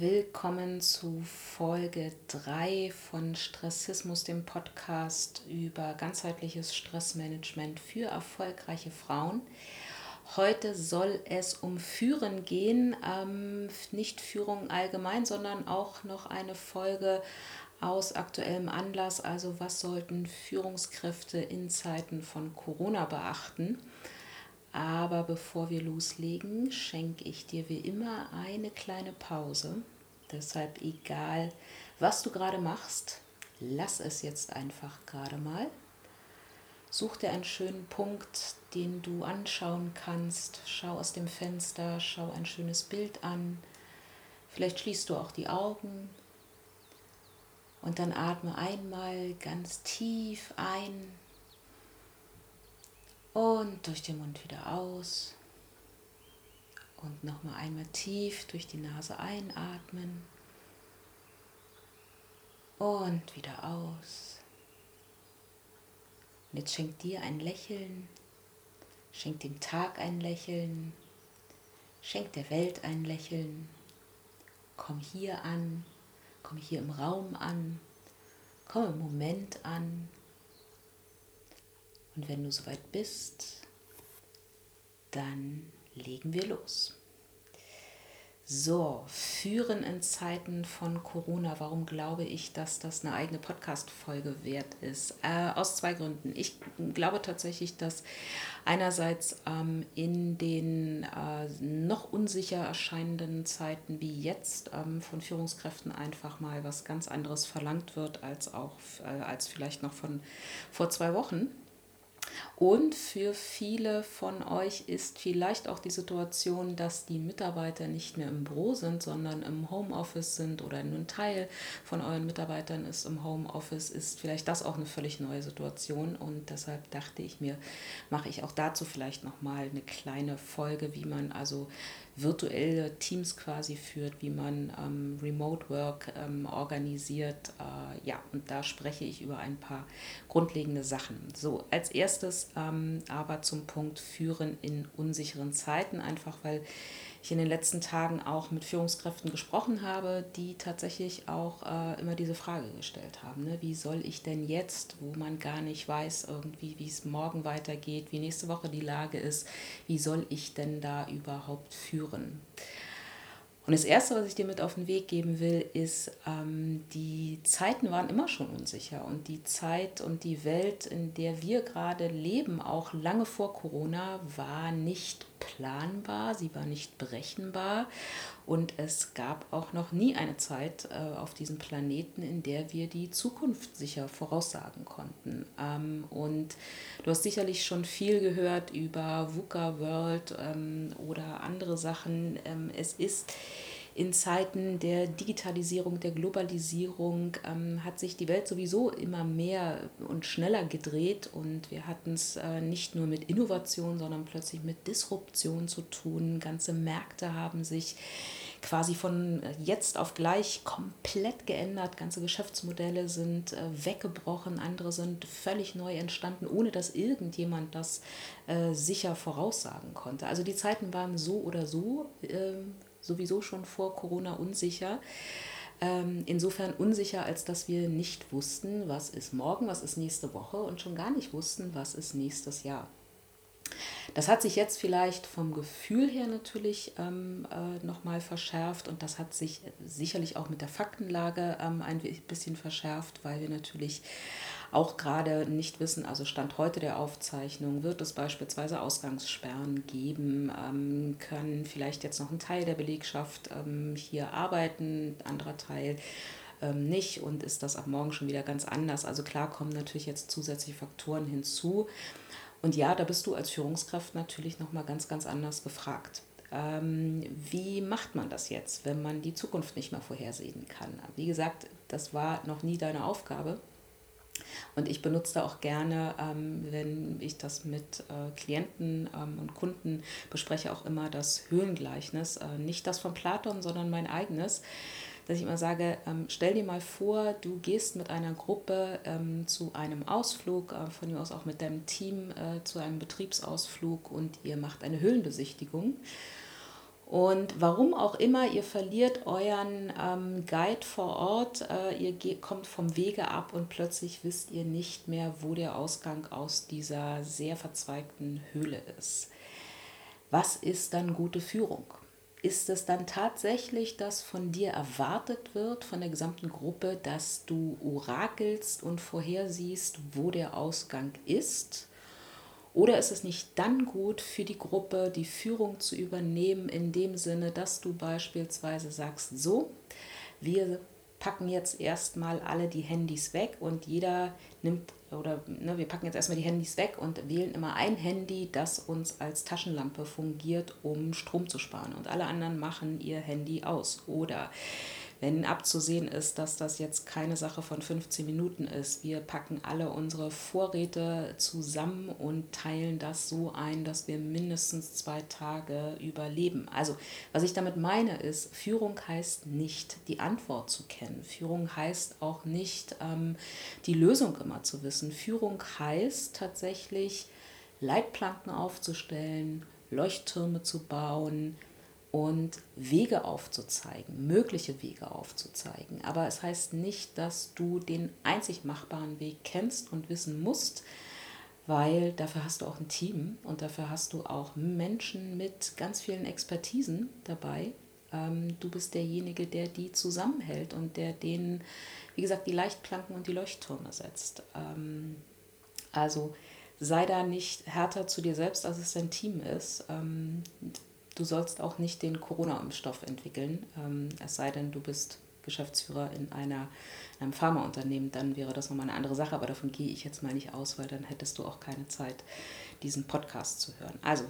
Willkommen zu Folge 3 von Stressismus, dem Podcast über ganzheitliches Stressmanagement für erfolgreiche Frauen. Heute soll es um Führen gehen, ähm, nicht Führung allgemein, sondern auch noch eine Folge aus aktuellem Anlass. Also was sollten Führungskräfte in Zeiten von Corona beachten? Aber bevor wir loslegen, schenke ich dir wie immer eine kleine Pause. Deshalb egal, was du gerade machst, lass es jetzt einfach gerade mal. Such dir einen schönen Punkt, den du anschauen kannst. Schau aus dem Fenster, schau ein schönes Bild an. Vielleicht schließt du auch die Augen. Und dann atme einmal ganz tief ein und durch den Mund wieder aus. Und nochmal einmal tief durch die Nase einatmen. Und wieder aus. Und jetzt schenkt dir ein Lächeln. Schenkt dem Tag ein Lächeln. Schenkt der Welt ein Lächeln. Komm hier an. Komm hier im Raum an. Komm im Moment an. Und wenn du soweit bist, dann legen wir los. So, führen in Zeiten von Corona. Warum glaube ich, dass das eine eigene Podcast-Folge wert ist? Äh, aus zwei Gründen. Ich glaube tatsächlich, dass einerseits ähm, in den äh, noch unsicher erscheinenden Zeiten wie jetzt ähm, von Führungskräften einfach mal was ganz anderes verlangt wird als auch äh, als vielleicht noch von vor zwei Wochen. Und für viele von euch ist vielleicht auch die Situation, dass die Mitarbeiter nicht mehr im Büro sind, sondern im Homeoffice sind oder nur ein Teil von euren Mitarbeitern ist im Homeoffice, ist vielleicht das auch eine völlig neue Situation. Und deshalb dachte ich mir, mache ich auch dazu vielleicht nochmal eine kleine Folge, wie man also virtuelle Teams quasi führt, wie man ähm, Remote Work ähm, organisiert. Äh, ja, und da spreche ich über ein paar grundlegende Sachen. So, als erstes ähm, aber zum Punkt Führen in unsicheren Zeiten, einfach weil ich in den letzten Tagen auch mit Führungskräften gesprochen habe, die tatsächlich auch äh, immer diese Frage gestellt haben. Ne? Wie soll ich denn jetzt, wo man gar nicht weiß, irgendwie, wie es morgen weitergeht, wie nächste Woche die Lage ist, wie soll ich denn da überhaupt führen? Und das Erste, was ich dir mit auf den Weg geben will, ist, ähm, die Zeiten waren immer schon unsicher. Und die Zeit und die Welt, in der wir gerade leben, auch lange vor Corona, war nicht planbar, sie war nicht berechenbar. Und es gab auch noch nie eine Zeit äh, auf diesem Planeten, in der wir die Zukunft sicher voraussagen konnten. Ähm, und du hast sicherlich schon viel gehört über VUCA World ähm, oder andere Sachen. Ähm, es ist in Zeiten der Digitalisierung, der Globalisierung ähm, hat sich die Welt sowieso immer mehr und schneller gedreht und wir hatten es äh, nicht nur mit Innovation, sondern plötzlich mit Disruption zu tun. Ganze Märkte haben sich quasi von jetzt auf gleich komplett geändert. Ganze Geschäftsmodelle sind äh, weggebrochen, andere sind völlig neu entstanden, ohne dass irgendjemand das äh, sicher voraussagen konnte. Also die Zeiten waren so oder so äh, sowieso schon vor Corona unsicher. Ähm, insofern unsicher, als dass wir nicht wussten, was ist morgen, was ist nächste Woche und schon gar nicht wussten, was ist nächstes Jahr. Das hat sich jetzt vielleicht vom Gefühl her natürlich ähm, äh, nochmal verschärft und das hat sich sicherlich auch mit der Faktenlage ähm, ein bisschen verschärft, weil wir natürlich auch gerade nicht wissen, also Stand heute der Aufzeichnung, wird es beispielsweise Ausgangssperren geben, ähm, können vielleicht jetzt noch ein Teil der Belegschaft ähm, hier arbeiten, anderer Teil ähm, nicht und ist das ab morgen schon wieder ganz anders. Also klar kommen natürlich jetzt zusätzliche Faktoren hinzu. Und ja, da bist du als Führungskraft natürlich nochmal ganz, ganz anders gefragt. Ähm, wie macht man das jetzt, wenn man die Zukunft nicht mehr vorhersehen kann? Wie gesagt, das war noch nie deine Aufgabe. Und ich benutze auch gerne, ähm, wenn ich das mit äh, Klienten ähm, und Kunden bespreche, auch immer das Höhlengleichnis. Äh, nicht das von Platon, sondern mein eigenes. Dass ich immer sage, ähm, stell dir mal vor, du gehst mit einer Gruppe ähm, zu einem Ausflug, äh, von mir aus auch mit deinem Team äh, zu einem Betriebsausflug und ihr macht eine Höhlenbesichtigung. Und warum auch immer, ihr verliert euren ähm, Guide vor Ort, äh, ihr kommt vom Wege ab und plötzlich wisst ihr nicht mehr, wo der Ausgang aus dieser sehr verzweigten Höhle ist. Was ist dann gute Führung? Ist es dann tatsächlich, dass von dir erwartet wird, von der gesamten Gruppe, dass du orakelst und vorhersiehst, wo der Ausgang ist? Oder ist es nicht dann gut für die Gruppe, die Führung zu übernehmen, in dem Sinne, dass du beispielsweise sagst, so, wir packen jetzt erstmal alle die Handys weg und jeder nimmt, oder ne, wir packen jetzt erstmal die Handys weg und wählen immer ein Handy, das uns als Taschenlampe fungiert, um Strom zu sparen. Und alle anderen machen ihr Handy aus. Oder wenn abzusehen ist, dass das jetzt keine Sache von 15 Minuten ist. Wir packen alle unsere Vorräte zusammen und teilen das so ein, dass wir mindestens zwei Tage überleben. Also was ich damit meine ist, Führung heißt nicht die Antwort zu kennen. Führung heißt auch nicht ähm, die Lösung immer zu wissen. Führung heißt tatsächlich Leitplanken aufzustellen, Leuchttürme zu bauen, und Wege aufzuzeigen, mögliche Wege aufzuzeigen. Aber es heißt nicht, dass du den einzig machbaren Weg kennst und wissen musst, weil dafür hast du auch ein Team und dafür hast du auch Menschen mit ganz vielen Expertisen dabei. Ähm, du bist derjenige, der die zusammenhält und der denen, wie gesagt, die Leichtplanken und die Leuchttürme setzt. Ähm, also sei da nicht härter zu dir selbst, als es dein Team ist. Du sollst auch nicht den Corona-Impfstoff entwickeln, ähm, es sei denn, du bist Geschäftsführer in einer, einem Pharmaunternehmen, dann wäre das nochmal eine andere Sache, aber davon gehe ich jetzt mal nicht aus, weil dann hättest du auch keine Zeit, diesen Podcast zu hören. Also,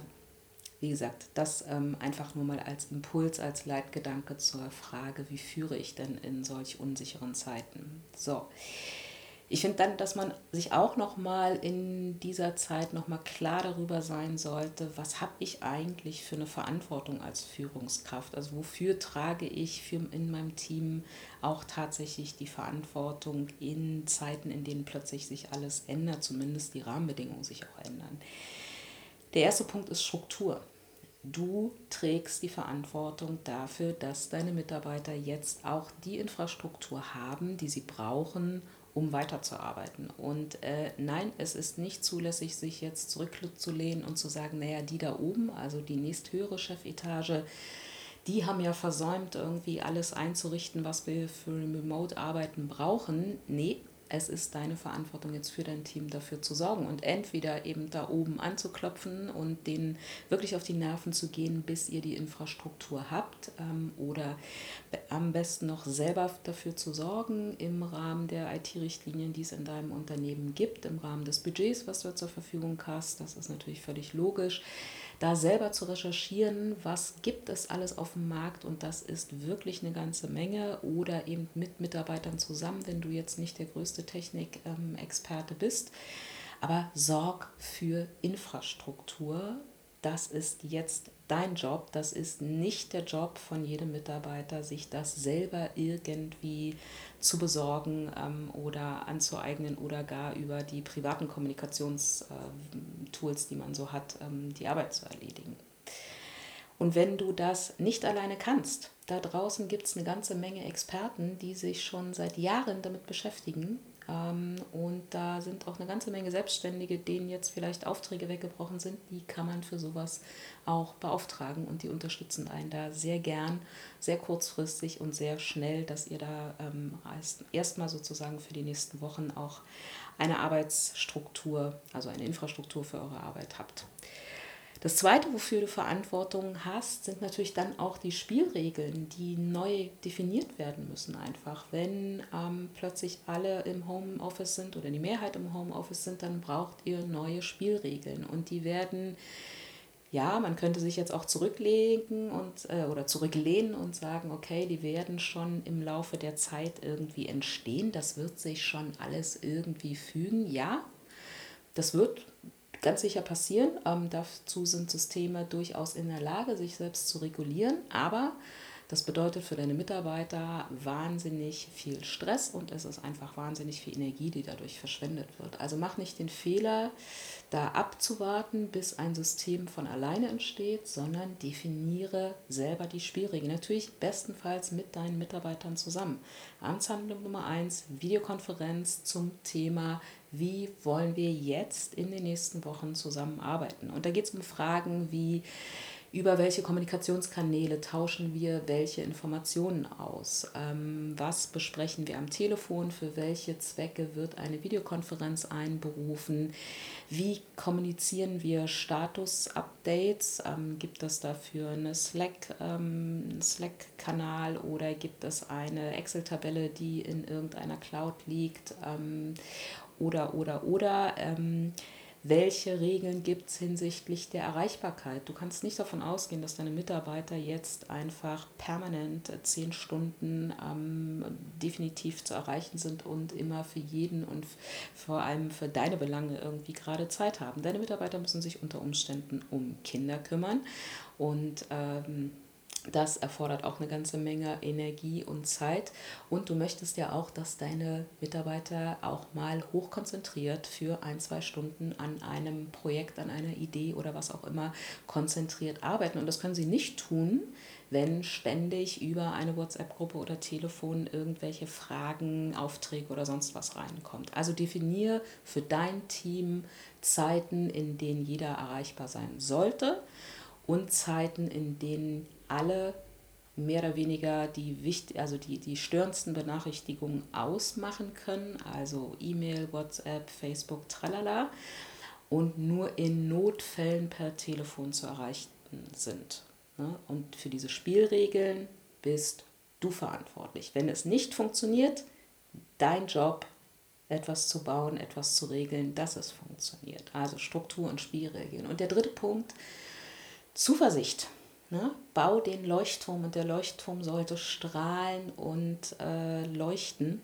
wie gesagt, das ähm, einfach nur mal als Impuls, als Leitgedanke zur Frage, wie führe ich denn in solch unsicheren Zeiten? So. Ich finde dann, dass man sich auch noch mal in dieser Zeit noch mal klar darüber sein sollte, was habe ich eigentlich für eine Verantwortung als Führungskraft? Also wofür trage ich für in meinem Team auch tatsächlich die Verantwortung in Zeiten, in denen plötzlich sich alles ändert, zumindest die Rahmenbedingungen sich auch ändern. Der erste Punkt ist Struktur. Du trägst die Verantwortung dafür, dass deine Mitarbeiter jetzt auch die Infrastruktur haben, die sie brauchen, um weiterzuarbeiten. Und äh, nein, es ist nicht zulässig, sich jetzt zurückzulehnen und zu sagen, naja, die da oben, also die nächsthöhere Chefetage, die haben ja versäumt, irgendwie alles einzurichten, was wir für Remote-Arbeiten brauchen. Nee, es ist deine Verantwortung jetzt für dein Team dafür zu sorgen und entweder eben da oben anzuklopfen und denen wirklich auf die Nerven zu gehen, bis ihr die Infrastruktur habt ähm, oder am besten noch selber dafür zu sorgen im Rahmen der IT-Richtlinien, die es in deinem Unternehmen gibt, im Rahmen des Budgets, was du zur Verfügung hast. Das ist natürlich völlig logisch da selber zu recherchieren, was gibt es alles auf dem Markt und das ist wirklich eine ganze Menge oder eben mit Mitarbeitern zusammen, wenn du jetzt nicht der größte Technikexperte bist. Aber sorg für Infrastruktur. Das ist jetzt dein Job. Das ist nicht der Job von jedem Mitarbeiter, sich das selber irgendwie zu besorgen ähm, oder anzueignen oder gar über die privaten Kommunikationstools, die man so hat, ähm, die Arbeit zu erledigen. Und wenn du das nicht alleine kannst, da draußen gibt es eine ganze Menge Experten, die sich schon seit Jahren damit beschäftigen und da sind auch eine ganze Menge Selbstständige, denen jetzt vielleicht Aufträge weggebrochen sind. Die kann man für sowas auch beauftragen und die unterstützen einen da sehr gern, sehr kurzfristig und sehr schnell, dass ihr da ähm, erstmal sozusagen für die nächsten Wochen auch eine Arbeitsstruktur, also eine Infrastruktur für eure Arbeit habt. Das Zweite, wofür du Verantwortung hast, sind natürlich dann auch die Spielregeln, die neu definiert werden müssen einfach. Wenn ähm, plötzlich alle im Homeoffice sind oder die Mehrheit im Homeoffice sind, dann braucht ihr neue Spielregeln und die werden ja, man könnte sich jetzt auch zurücklegen und äh, oder zurücklehnen und sagen, okay, die werden schon im Laufe der Zeit irgendwie entstehen. Das wird sich schon alles irgendwie fügen. Ja, das wird ganz sicher passieren. Ähm, dazu sind Systeme durchaus in der Lage, sich selbst zu regulieren. Aber Das bedeutet für deine Mitarbeiter wahnsinnig viel Stress und es ist einfach wahnsinnig viel Energie, die dadurch verschwendet wird. Also mach nicht den Fehler, da abzuwarten, bis ein System von alleine entsteht, sondern definiere selber die Spielregeln. Natürlich bestenfalls mit deinen Mitarbeitern zusammen. Amtshandlung Nummer eins: Videokonferenz zum Thema wie wollen wir jetzt in den nächsten Wochen zusammenarbeiten. Und da geht es um Fragen wie, über welche Kommunikationskanäle tauschen wir welche Informationen aus? Ähm, was besprechen wir am Telefon? Für welche Zwecke wird eine Videokonferenz einberufen? Wie kommunizieren wir Status-Updates? Ähm, gibt es dafür eine Slack, ähm, Slack-Kanal oder gibt es eine Excel-Tabelle, die in irgendeiner Cloud liegt? Oder, oder, oder. Ähm, welche Regeln gibt es hinsichtlich der Erreichbarkeit. Du kannst nicht davon ausgehen, dass deine Mitarbeiter jetzt einfach permanent zehn Stunden ähm, definitiv zu erreichen sind und immer für jeden und vor allem für deine Belange irgendwie gerade Zeit haben. Deine Mitarbeiter müssen sich unter Umständen um Kinder kümmern und ähm, das erfordert auch eine ganze Menge Energie und Zeit. Und du möchtest ja auch, dass deine Mitarbeiter auch mal hochkonzentriert für ein, zwei Stunden an einem Projekt, an einer Idee oder was auch immer konzentriert arbeiten. Und das können sie nicht tun, wenn ständig über eine WhatsApp-Gruppe oder Telefon irgendwelche Fragen, Aufträge oder sonst was reinkommt. Also definiere für dein Team Zeiten, in denen jeder erreichbar sein sollte und Zeiten, in denen alle mehr oder weniger die, also die, die störendsten Benachrichtigungen ausmachen können, also E-Mail, WhatsApp, Facebook, tralala, und nur in Notfällen per Telefon zu erreichen sind. Ne? Und für diese Spielregeln bist du verantwortlich. Wenn es nicht funktioniert, dein Job, etwas zu bauen, etwas zu regeln, dass es funktioniert. Also Struktur und Spielregeln. Und der dritte Punkt, Zuversicht. Ne? Bau den Leuchtturm und der Leuchtturm sollte strahlen und äh, leuchten.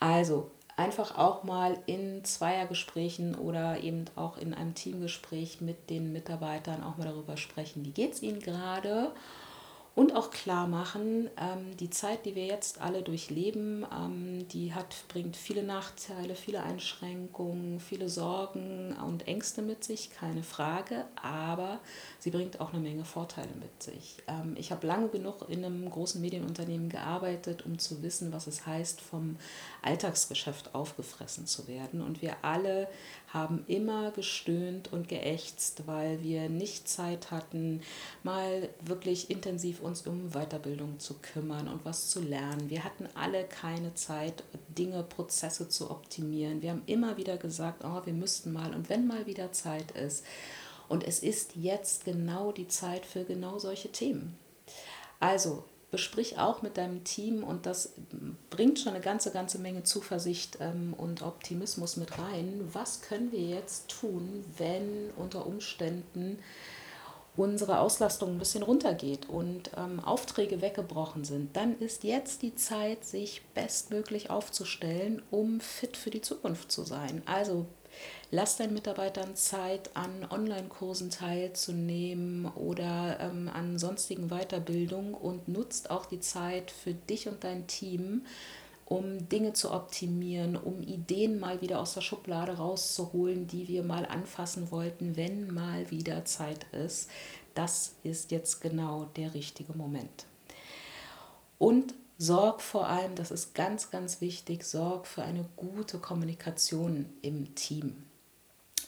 Also einfach auch mal in Zweiergesprächen oder eben auch in einem Teamgespräch mit den Mitarbeitern auch mal darüber sprechen, wie geht es ihnen gerade und auch klar machen, ähm, die Zeit, die wir jetzt alle durchleben, ähm, die hat, bringt viele Nachteile, viele Einschränkungen, viele Sorgen und Ängste mit sich, keine Frage, aber sie bringt auch eine Menge Vorteile mit sich. Ähm, ich habe lange genug in einem großen Medienunternehmen gearbeitet, um zu wissen, was es heißt, vom Alltagsgeschäft aufgefressen zu werden. Und wir alle haben immer gestöhnt und geächtzt, weil wir nicht Zeit hatten, mal wirklich intensiv uns um Weiterbildung zu kümmern und was zu lernen. Wir hatten alle keine Zeit, Dinge, Prozesse zu optimieren. Wir haben immer wieder gesagt, oh, wir müssten mal und wenn mal wieder Zeit ist. Und es ist jetzt genau die Zeit für genau solche Themen. Also besprich auch mit deinem Team und das bringt schon eine ganze, ganze Menge Zuversicht ähm, und Optimismus mit rein. Was können wir jetzt tun, wenn unter Umständen unsere Auslastung ein bisschen runtergeht und ähm, Aufträge weggebrochen sind, dann ist jetzt die Zeit, sich bestmöglich aufzustellen, um fit für die Zukunft zu sein. Also Lass deinen Mitarbeitern Zeit, an Online-Kursen teilzunehmen oder ähm, an sonstigen Weiterbildungen und nutzt auch die Zeit für dich und dein Team, um Dinge zu optimieren, um Ideen mal wieder aus der Schublade rauszuholen, die wir mal anfassen wollten, wenn mal wieder Zeit ist. Das ist jetzt genau der richtige Moment. Und sorg vor allem, das ist ganz, ganz wichtig, sorg für eine gute Kommunikation im Team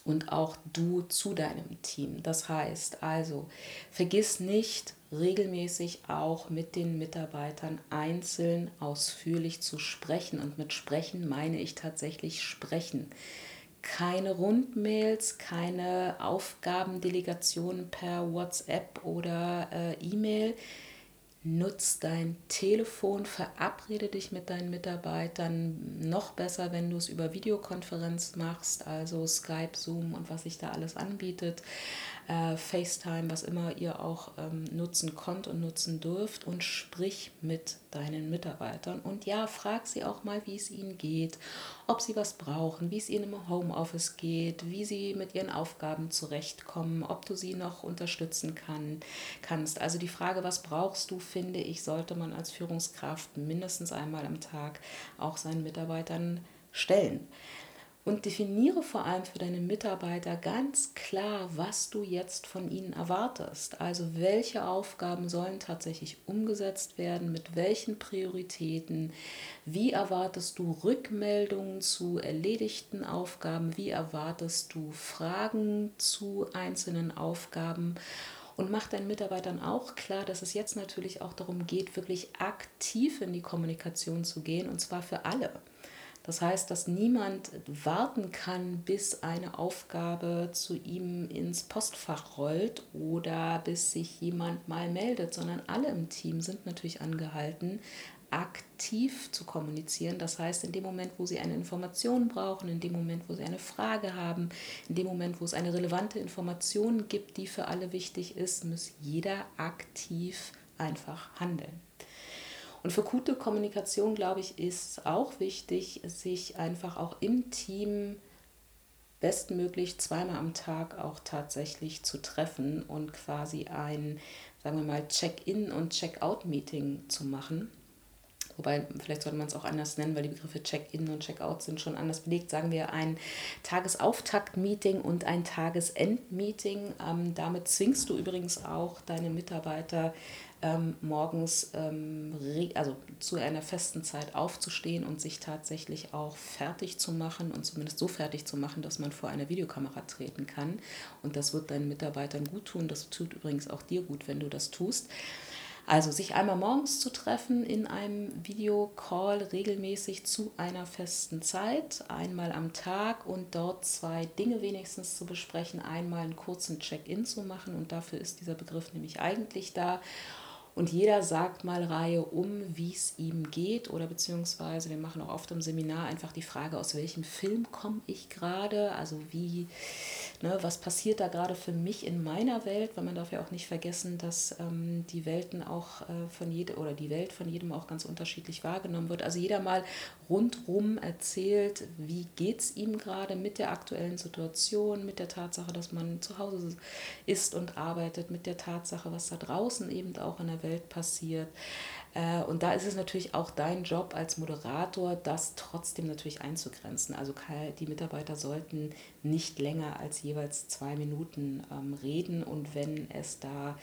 und auch du zu deinem Team. Das heißt also, vergiss nicht regelmäßig auch mit den Mitarbeitern einzeln ausführlich zu sprechen. Und mit sprechen meine ich tatsächlich sprechen. Keine Rundmails, keine Aufgabendelegationen per WhatsApp oder äh, E-Mail nutz dein Telefon, verabrede dich mit deinen Mitarbeitern. Noch besser, wenn du es über Videokonferenz machst, also Skype, Zoom und was sich da alles anbietet. Äh, FaceTime, was immer ihr auch ähm, nutzen konnt und nutzen dürft und sprich mit deinen Mitarbeitern. Und ja, frag sie auch mal, wie es ihnen geht, ob sie was brauchen, wie es ihnen im Homeoffice geht, wie sie mit ihren Aufgaben zurechtkommen, ob du sie noch unterstützen kann, kannst. Also die Frage, was brauchst du, finde ich, sollte man als Führungskraft mindestens einmal am Tag auch seinen Mitarbeitern stellen. Und definiere vor allem für deine Mitarbeiter ganz klar, was du jetzt von ihnen erwartest. Also welche Aufgaben sollen tatsächlich umgesetzt werden, mit welchen Prioritäten, wie erwartest du Rückmeldungen zu erledigten Aufgaben, wie erwartest du Fragen zu einzelnen Aufgaben. Und mach deinen Mitarbeitern auch klar, dass es jetzt natürlich auch darum geht, wirklich aktiv in die Kommunikation zu gehen, und zwar für alle. Das heißt, dass niemand warten kann, bis eine Aufgabe zu ihm ins Postfach rollt oder bis sich jemand mal meldet, sondern alle im Team sind natürlich angehalten, aktiv zu kommunizieren. Das heißt, in dem Moment, wo Sie eine Information brauchen, in dem Moment, wo Sie eine Frage haben, in dem Moment, wo es eine relevante Information gibt, die für alle wichtig ist, muss jeder aktiv einfach handeln. Und für gute Kommunikation, glaube ich, ist auch wichtig, sich einfach auch im Team bestmöglich zweimal am Tag auch tatsächlich zu treffen und quasi ein, sagen wir mal, Check-in und Check-out-Meeting zu machen. Wobei, vielleicht sollte man es auch anders nennen, weil die Begriffe Check-in und Check-out sind schon anders belegt. Sagen wir ein Tagesauftakt-Meeting und ein Tagesend-Meeting. Ähm, damit zwingst du übrigens auch deine Mitarbeiter ähm, morgens ähm, also zu einer festen Zeit aufzustehen und sich tatsächlich auch fertig zu machen und zumindest so fertig zu machen, dass man vor einer Videokamera treten kann. Und das wird deinen Mitarbeitern gut tun. Das tut übrigens auch dir gut, wenn du das tust. Also sich einmal morgens zu treffen in einem Videocall regelmäßig zu einer festen Zeit, einmal am Tag und dort zwei Dinge wenigstens zu besprechen, einmal einen kurzen Check-in zu machen. Und dafür ist dieser Begriff nämlich eigentlich da und jeder sagt mal Reihe um, wie es ihm geht. Oder beziehungsweise wir machen auch oft im Seminar einfach die Frage, aus welchem Film komme ich gerade, also wie, ne, was passiert da gerade für mich in meiner Welt, weil man darf ja auch nicht vergessen, dass ähm, die Welten auch äh, von jedem oder die Welt von jedem auch ganz unterschiedlich wahrgenommen wird. Also jeder mal rundrum erzählt, wie geht es ihm gerade mit der aktuellen Situation, mit der Tatsache, dass man zu Hause ist und arbeitet, mit der Tatsache, was da draußen eben auch in der Welt passiert. Äh, und da ist es natürlich auch dein Job als Moderator, das trotzdem natürlich einzugrenzen. Also die Mitarbeiter sollten nicht länger als jeweils zwei Minuten ähm, reden und wenn es da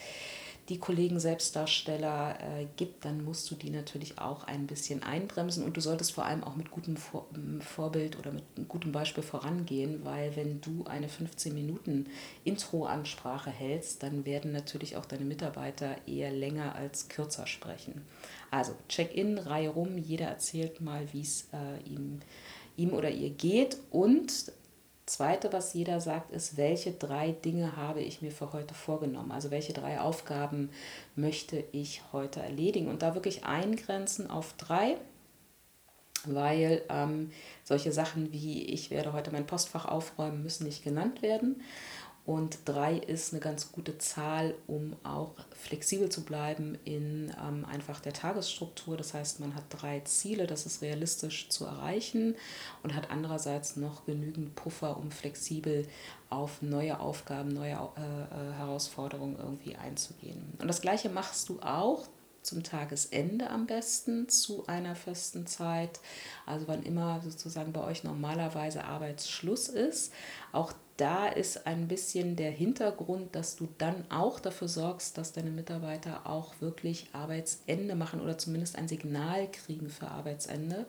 die Kollegen Selbstdarsteller äh, gibt, dann musst du die natürlich auch ein bisschen einbremsen und du solltest vor allem auch mit gutem vor Vorbild oder mit gutem Beispiel vorangehen, weil wenn du eine 15 Minuten Intro-Ansprache hältst, dann werden natürlich auch deine Mitarbeiter eher länger als kürzer sprechen. Also Check-in, Reihe rum, jeder erzählt mal, wie es äh, ihm, ihm oder ihr geht und Zweite, was jeder sagt, ist, welche drei Dinge habe ich mir für heute vorgenommen? Also welche drei Aufgaben möchte ich heute erledigen? Und da wirklich eingrenzen auf drei, weil ähm, solche Sachen wie ich werde heute mein Postfach aufräumen müssen nicht genannt werden. Und drei ist eine ganz gute Zahl, um auch flexibel zu bleiben in ähm, einfach der Tagesstruktur. Das heißt, man hat drei Ziele, das ist realistisch zu erreichen und hat andererseits noch genügend Puffer, um flexibel auf neue Aufgaben, neue äh, äh Herausforderungen irgendwie einzugehen. Und das gleiche machst du auch zum Tagesende am besten zu einer festen Zeit, also wann immer sozusagen bei euch normalerweise Arbeitsschluss ist. Auch da ist ein bisschen der Hintergrund, dass du dann auch dafür sorgst, dass deine Mitarbeiter auch wirklich Arbeitsende machen oder zumindest ein Signal kriegen für Arbeitsende,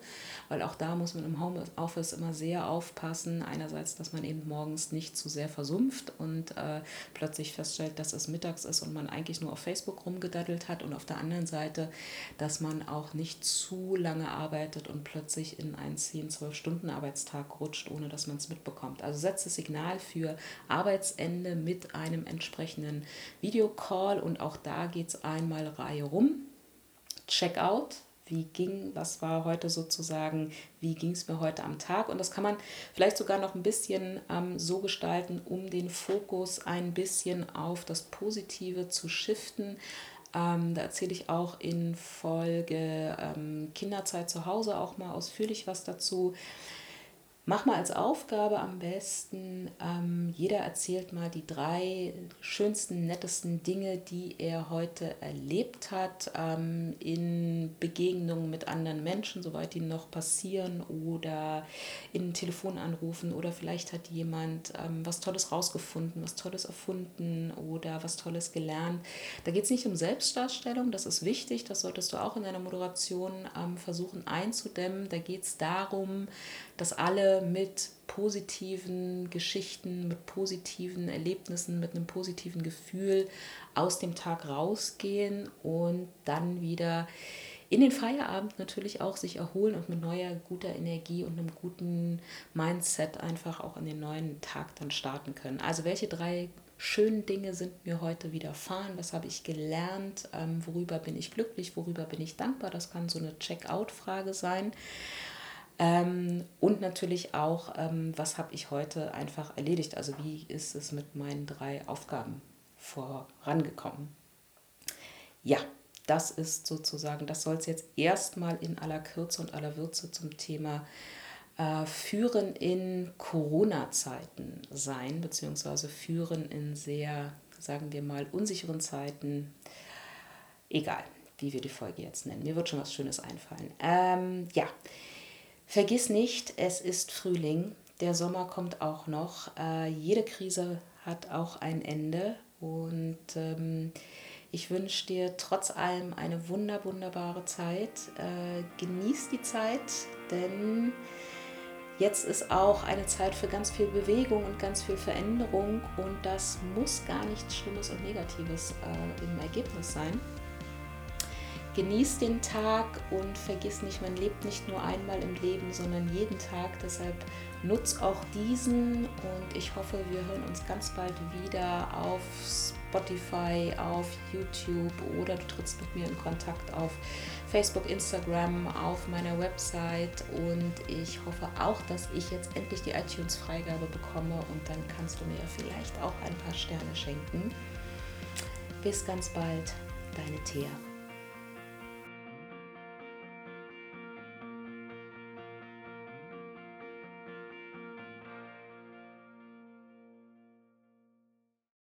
weil auch da muss man im Homeoffice immer sehr aufpassen. Einerseits, dass man eben morgens nicht zu sehr versumpft und äh, plötzlich feststellt, dass es mittags ist und man eigentlich nur auf Facebook rumgedaddelt hat und auf der anderen Seite, dass man auch nicht zu lange arbeitet und plötzlich in einen 10, 12 Stunden Arbeitstag rutscht, ohne dass man es mitbekommt. Also setze das Signal für Arbeitsende mit einem entsprechenden Videocall und auch da geht es einmal Reihe rum. Checkout, wie ging, was war heute sozusagen, wie ging es mir heute am Tag. Und das kann man vielleicht sogar noch ein bisschen ähm, so gestalten, um den Fokus ein bisschen auf das Positive zu shiften. Ähm, da erzähle ich auch in Folge ähm, Kinderzeit zu Hause auch mal ausführlich was dazu. Mach mal als Aufgabe am besten, ähm, jeder erzählt mal die drei schönsten, nettesten Dinge, die er heute erlebt hat, ähm, in Begegnungen mit anderen Menschen, soweit die noch passieren, oder in Telefonanrufen, oder vielleicht hat jemand ähm, was Tolles rausgefunden, was Tolles erfunden oder was Tolles gelernt. Da geht es nicht um Selbstdarstellung, das ist wichtig, das solltest du auch in deiner Moderation ähm, versuchen einzudämmen. Da geht es darum, dass alle mit positiven Geschichten, mit positiven Erlebnissen, mit einem positiven Gefühl aus dem Tag rausgehen und dann wieder in den Feierabend natürlich auch sich erholen und mit neuer, guter Energie und einem guten Mindset einfach auch in den neuen Tag dann starten können. Also welche drei schönen Dinge sind mir heute widerfahren? Was habe ich gelernt? Ähm, worüber bin ich glücklich? Worüber bin ich dankbar? Das kann so eine Check-out-Frage sein. Ähm, und natürlich auch, ähm, was habe ich heute einfach erledigt? Also wie ist es mit meinen drei Aufgaben vorangekommen? Ja, das ist sozusagen, das soll es jetzt erstmal in aller Kürze und aller Würze zum Thema äh, Führen in Corona-Zeiten sein, beziehungsweise Führen in sehr, sagen wir mal, unsicheren Zeiten. Egal, wie wir die Folge jetzt nennen. Mir wird schon was Schönes einfallen. Ähm, ja, Vergiss nicht, es ist Frühling, der Sommer kommt auch noch. Äh, jede Krise hat auch ein Ende und ähm, ich wünsche dir trotz allem eine wunder, wunderbare Zeit. Äh, genieß die Zeit, denn jetzt ist auch eine Zeit für ganz viel Bewegung und ganz viel Veränderung und das muss gar nichts Schlimmes und Negatives äh, im Ergebnis sein. Genieß den Tag und vergiss nicht, man lebt nicht nur einmal im Leben, sondern jeden Tag. Deshalb nutz auch diesen und ich hoffe, wir hören uns ganz bald wieder auf Spotify, auf YouTube oder du trittst mit mir in Kontakt auf Facebook, Instagram, auf meiner Website und ich hoffe auch, dass ich jetzt endlich die iTunes-Freigabe bekomme und dann kannst du mir vielleicht auch ein paar Sterne schenken. Bis ganz bald, deine Thea.